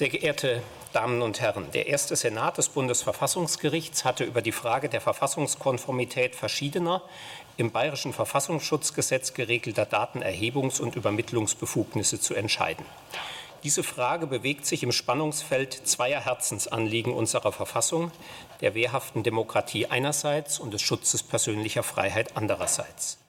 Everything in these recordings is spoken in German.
Sehr geehrte Damen und Herren, der erste Senat des Bundesverfassungsgerichts hatte über die Frage der Verfassungskonformität verschiedener im Bayerischen Verfassungsschutzgesetz geregelter Datenerhebungs- und Übermittlungsbefugnisse zu entscheiden. Diese Frage bewegt sich im Spannungsfeld zweier Herzensanliegen unserer Verfassung, der wehrhaften Demokratie einerseits und des Schutzes persönlicher Freiheit andererseits.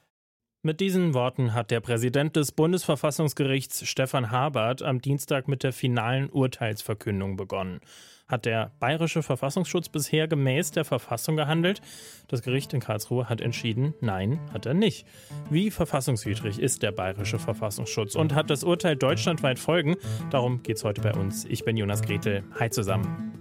Mit diesen Worten hat der Präsident des Bundesverfassungsgerichts Stefan Habert am Dienstag mit der finalen Urteilsverkündung begonnen. Hat der bayerische Verfassungsschutz bisher gemäß der Verfassung gehandelt? Das Gericht in Karlsruhe hat entschieden, nein, hat er nicht. Wie verfassungswidrig ist der bayerische Verfassungsschutz und hat das Urteil deutschlandweit Folgen? Darum geht es heute bei uns. Ich bin Jonas Gretel. Hi zusammen.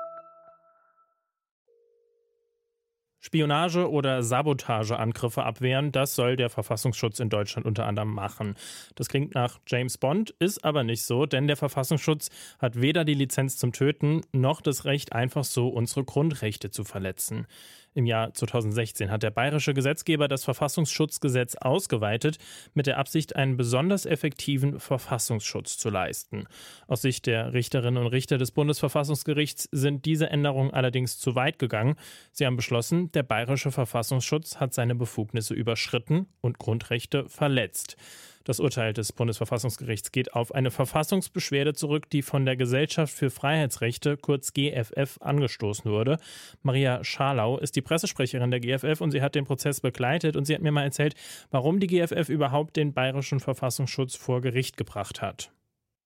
Spionage- oder Sabotageangriffe abwehren, das soll der Verfassungsschutz in Deutschland unter anderem machen. Das klingt nach James Bond, ist aber nicht so, denn der Verfassungsschutz hat weder die Lizenz zum Töten noch das Recht, einfach so unsere Grundrechte zu verletzen. Im Jahr 2016 hat der bayerische Gesetzgeber das Verfassungsschutzgesetz ausgeweitet, mit der Absicht, einen besonders effektiven Verfassungsschutz zu leisten. Aus Sicht der Richterinnen und Richter des Bundesverfassungsgerichts sind diese Änderungen allerdings zu weit gegangen. Sie haben beschlossen, der bayerische Verfassungsschutz hat seine Befugnisse überschritten und Grundrechte verletzt. Das Urteil des Bundesverfassungsgerichts geht auf eine Verfassungsbeschwerde zurück, die von der Gesellschaft für Freiheitsrechte, kurz GFF, angestoßen wurde. Maria Scharlau ist die Pressesprecherin der GFF und sie hat den Prozess begleitet und sie hat mir mal erzählt, warum die GFF überhaupt den bayerischen Verfassungsschutz vor Gericht gebracht hat.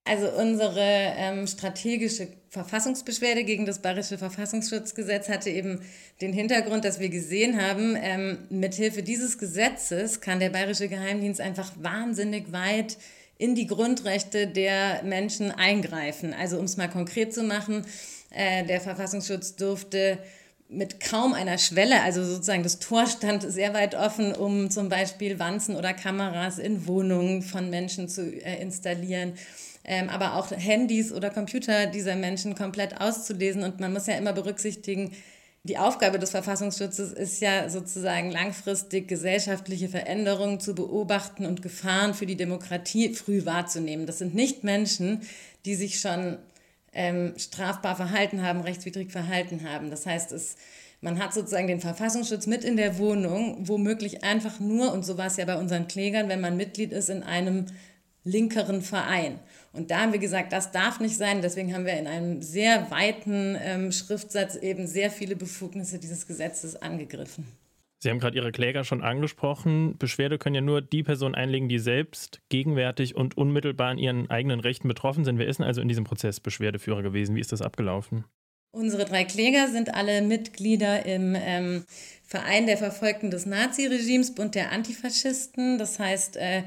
Also unsere ähm, strategische Verfassungsbeschwerde gegen das Bayerische Verfassungsschutzgesetz hatte eben den Hintergrund, dass wir gesehen haben, ähm, mithilfe dieses Gesetzes kann der Bayerische Geheimdienst einfach wahnsinnig weit in die Grundrechte der Menschen eingreifen. Also um es mal konkret zu machen, äh, der Verfassungsschutz durfte mit kaum einer Schwelle, also sozusagen das Tor stand sehr weit offen, um zum Beispiel Wanzen oder Kameras in Wohnungen von Menschen zu äh, installieren ähm, aber auch Handys oder Computer dieser Menschen komplett auszulesen. Und man muss ja immer berücksichtigen, die Aufgabe des Verfassungsschutzes ist ja sozusagen langfristig gesellschaftliche Veränderungen zu beobachten und Gefahren für die Demokratie früh wahrzunehmen. Das sind nicht Menschen, die sich schon ähm, strafbar verhalten haben, rechtswidrig verhalten haben. Das heißt, es, man hat sozusagen den Verfassungsschutz mit in der Wohnung, womöglich einfach nur, und so war es ja bei unseren Klägern, wenn man Mitglied ist in einem linkeren Verein. Und da haben wir gesagt, das darf nicht sein. Deswegen haben wir in einem sehr weiten ähm, Schriftsatz eben sehr viele Befugnisse dieses Gesetzes angegriffen. Sie haben gerade Ihre Kläger schon angesprochen. Beschwerde können ja nur die Personen einlegen, die selbst gegenwärtig und unmittelbar an ihren eigenen Rechten betroffen sind. Wer ist denn also in diesem Prozess Beschwerdeführer gewesen? Wie ist das abgelaufen? Unsere drei Kläger sind alle Mitglieder im ähm, Verein der Verfolgten des Naziregimes, Bund der Antifaschisten. Das heißt, äh,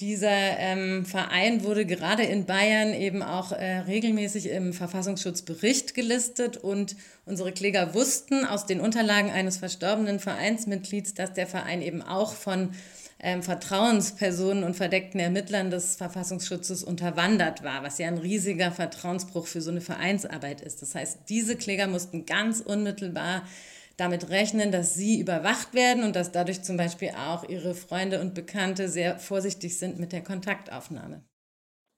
dieser ähm, Verein wurde gerade in Bayern eben auch äh, regelmäßig im Verfassungsschutzbericht gelistet und unsere Kläger wussten aus den Unterlagen eines verstorbenen Vereinsmitglieds, dass der Verein eben auch von ähm, Vertrauenspersonen und verdeckten Ermittlern des Verfassungsschutzes unterwandert war, was ja ein riesiger Vertrauensbruch für so eine Vereinsarbeit ist. Das heißt, diese Kläger mussten ganz unmittelbar damit rechnen, dass sie überwacht werden und dass dadurch zum Beispiel auch ihre Freunde und Bekannte sehr vorsichtig sind mit der Kontaktaufnahme.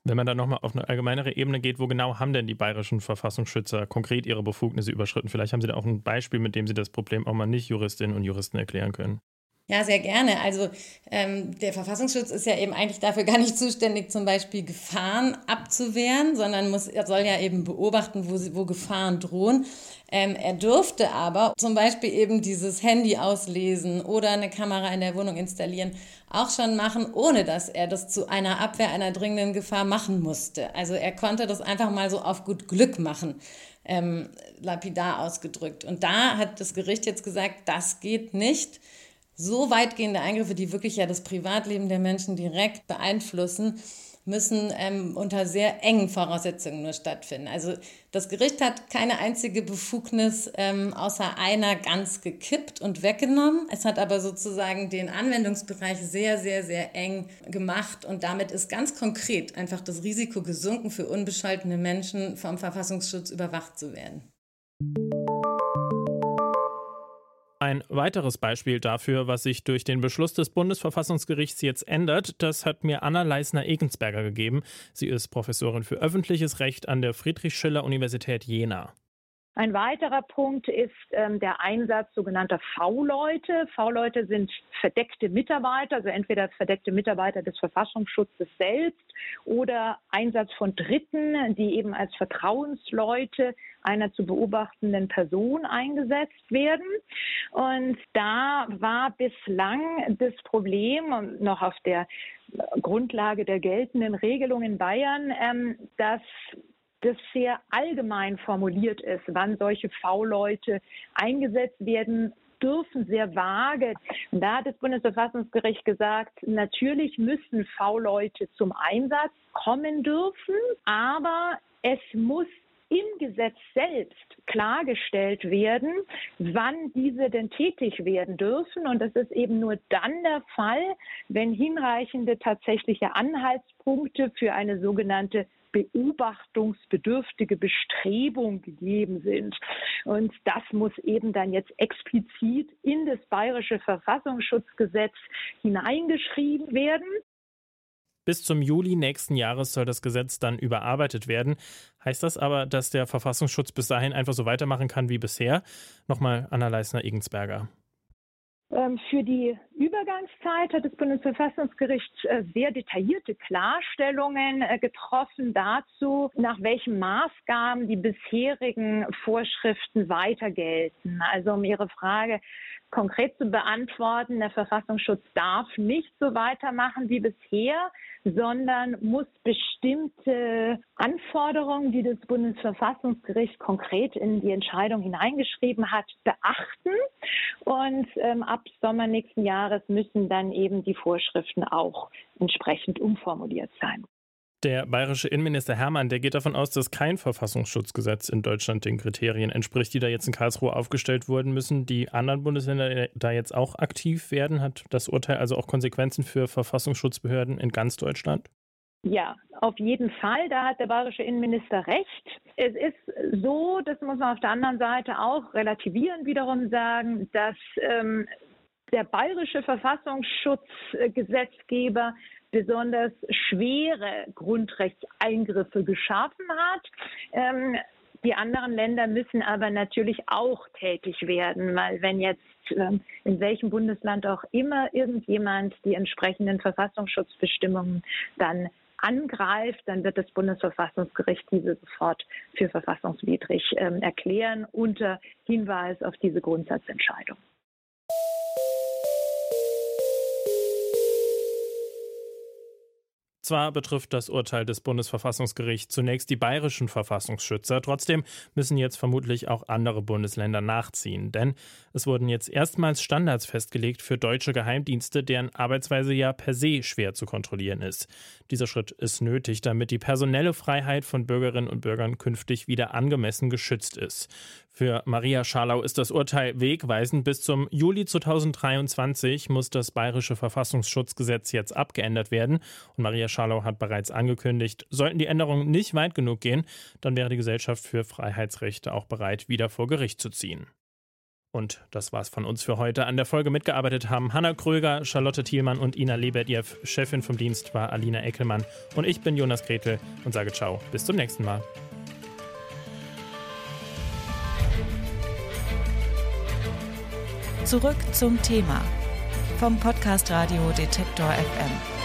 Wenn man dann nochmal auf eine allgemeinere Ebene geht, wo genau haben denn die bayerischen Verfassungsschützer konkret ihre Befugnisse überschritten? Vielleicht haben Sie da auch ein Beispiel, mit dem Sie das Problem auch mal nicht Juristinnen und Juristen erklären können. Ja, sehr gerne. Also ähm, der Verfassungsschutz ist ja eben eigentlich dafür gar nicht zuständig, zum Beispiel Gefahren abzuwehren, sondern muss, er soll ja eben beobachten, wo, wo Gefahren drohen. Ähm, er dürfte aber zum Beispiel eben dieses Handy auslesen oder eine Kamera in der Wohnung installieren, auch schon machen, ohne dass er das zu einer Abwehr einer dringenden Gefahr machen musste. Also er konnte das einfach mal so auf gut Glück machen, ähm, lapidar ausgedrückt. Und da hat das Gericht jetzt gesagt, das geht nicht so weitgehende Eingriffe, die wirklich ja das Privatleben der Menschen direkt beeinflussen, müssen ähm, unter sehr engen Voraussetzungen nur stattfinden. Also das Gericht hat keine einzige Befugnis ähm, außer einer ganz gekippt und weggenommen. Es hat aber sozusagen den Anwendungsbereich sehr, sehr, sehr eng gemacht und damit ist ganz konkret einfach das Risiko gesunken, für unbescholtene Menschen vom Verfassungsschutz überwacht zu werden. Ein weiteres Beispiel dafür, was sich durch den Beschluss des Bundesverfassungsgerichts jetzt ändert, das hat mir Anna Leisner-Egensberger gegeben. Sie ist Professorin für öffentliches Recht an der Friedrich-Schiller-Universität Jena. Ein weiterer Punkt ist ähm, der Einsatz sogenannter V-Leute. V-Leute sind verdeckte Mitarbeiter, also entweder verdeckte Mitarbeiter des Verfassungsschutzes selbst oder Einsatz von Dritten, die eben als Vertrauensleute einer zu beobachtenden Person eingesetzt werden. Und da war bislang das Problem noch auf der Grundlage der geltenden Regelung in Bayern, ähm, dass das sehr allgemein formuliert ist, wann solche V-Leute eingesetzt werden dürfen, sehr vage. Und da hat das Bundesverfassungsgericht gesagt, natürlich müssen V-Leute zum Einsatz kommen dürfen, aber es muss im Gesetz selbst klargestellt werden, wann diese denn tätig werden dürfen. Und das ist eben nur dann der Fall, wenn hinreichende tatsächliche Anhaltspunkte für eine sogenannte beobachtungsbedürftige Bestrebung gegeben sind. Und das muss eben dann jetzt explizit in das bayerische Verfassungsschutzgesetz hineingeschrieben werden. Bis zum Juli nächsten Jahres soll das Gesetz dann überarbeitet werden. Heißt das aber, dass der Verfassungsschutz bis dahin einfach so weitermachen kann wie bisher? Nochmal Anna Leisner-Egensberger. Ähm, für die Übergangszeit hat das Bundesverfassungsgericht äh, sehr detaillierte Klarstellungen äh, getroffen dazu, nach welchen Maßgaben die bisherigen Vorschriften weiter gelten. Also um Ihre Frage konkret zu beantworten, der Verfassungsschutz darf nicht so weitermachen wie bisher, sondern muss bestimmte Anforderungen, die das Bundesverfassungsgericht konkret in die Entscheidung hineingeschrieben hat, beachten. Und ähm, ab Sommer nächsten Jahres müssen dann eben die Vorschriften auch entsprechend umformuliert sein. Der bayerische Innenminister Hermann, der geht davon aus, dass kein Verfassungsschutzgesetz in Deutschland den Kriterien entspricht, die da jetzt in Karlsruhe aufgestellt wurden. Müssen die anderen Bundesländer da jetzt auch aktiv werden? Hat das Urteil also auch Konsequenzen für Verfassungsschutzbehörden in ganz Deutschland? Ja, auf jeden Fall. Da hat der bayerische Innenminister recht. Es ist so, das muss man auf der anderen Seite auch relativierend wiederum sagen, dass ähm, der bayerische Verfassungsschutzgesetzgeber besonders schwere Grundrechtseingriffe geschaffen hat. Ähm, die anderen Länder müssen aber natürlich auch tätig werden, weil wenn jetzt ähm, in welchem Bundesland auch immer irgendjemand die entsprechenden Verfassungsschutzbestimmungen dann angreift, dann wird das Bundesverfassungsgericht diese sofort für verfassungswidrig ähm, erklären unter Hinweis auf diese Grundsatzentscheidung. Zwar betrifft das Urteil des Bundesverfassungsgerichts zunächst die bayerischen Verfassungsschützer, trotzdem müssen jetzt vermutlich auch andere Bundesländer nachziehen, denn es wurden jetzt erstmals Standards festgelegt für deutsche Geheimdienste, deren Arbeitsweise ja per se schwer zu kontrollieren ist. Dieser Schritt ist nötig, damit die personelle Freiheit von Bürgerinnen und Bürgern künftig wieder angemessen geschützt ist. Für Maria Scharlau ist das Urteil wegweisend. Bis zum Juli 2023 muss das bayerische Verfassungsschutzgesetz jetzt abgeändert werden. Und Maria Scharlau hat bereits angekündigt, sollten die Änderungen nicht weit genug gehen, dann wäre die Gesellschaft für Freiheitsrechte auch bereit, wieder vor Gericht zu ziehen. Und das war's von uns für heute. An der Folge mitgearbeitet haben Hanna Kröger, Charlotte Thielmann und Ina Lebedjew. Chefin vom Dienst war Alina Eckelmann. Und ich bin Jonas Gretel und sage Ciao. Bis zum nächsten Mal. Zurück zum Thema vom Podcast Radio Detektor FM.